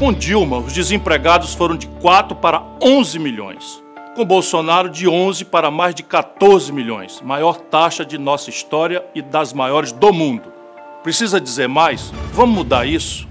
Com Dilma, os desempregados foram de 4 para 11 milhões. Com Bolsonaro, de 11 para mais de 14 milhões, maior taxa de nossa história e das maiores do mundo. Precisa dizer mais? Vamos mudar isso?